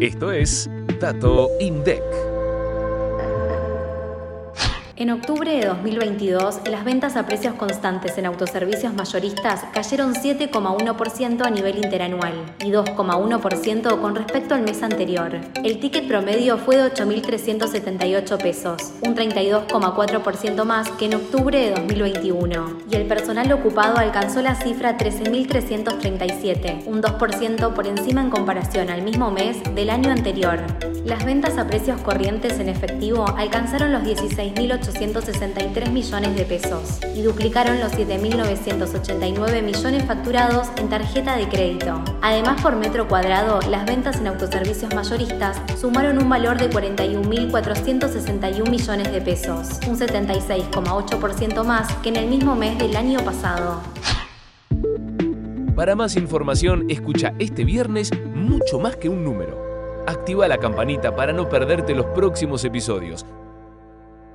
Esto es Dato INDEC. En octubre de 2022, las ventas a precios constantes en autoservicios mayoristas cayeron 7,1% a nivel interanual y 2,1% con respecto al mes anterior. El ticket promedio fue de 8.378 pesos, un 32,4% más que en octubre de 2021, y el personal ocupado alcanzó la cifra 13.337, un 2% por encima en comparación al mismo mes del año anterior. Las ventas a precios corrientes en efectivo alcanzaron los 16.863 millones de pesos y duplicaron los 7.989 millones facturados en tarjeta de crédito. Además, por metro cuadrado, las ventas en autoservicios mayoristas sumaron un valor de 41.461 millones de pesos, un 76,8% más que en el mismo mes del año pasado. Para más información, escucha este viernes mucho más que un número. Activa la campanita para no perderte los próximos episodios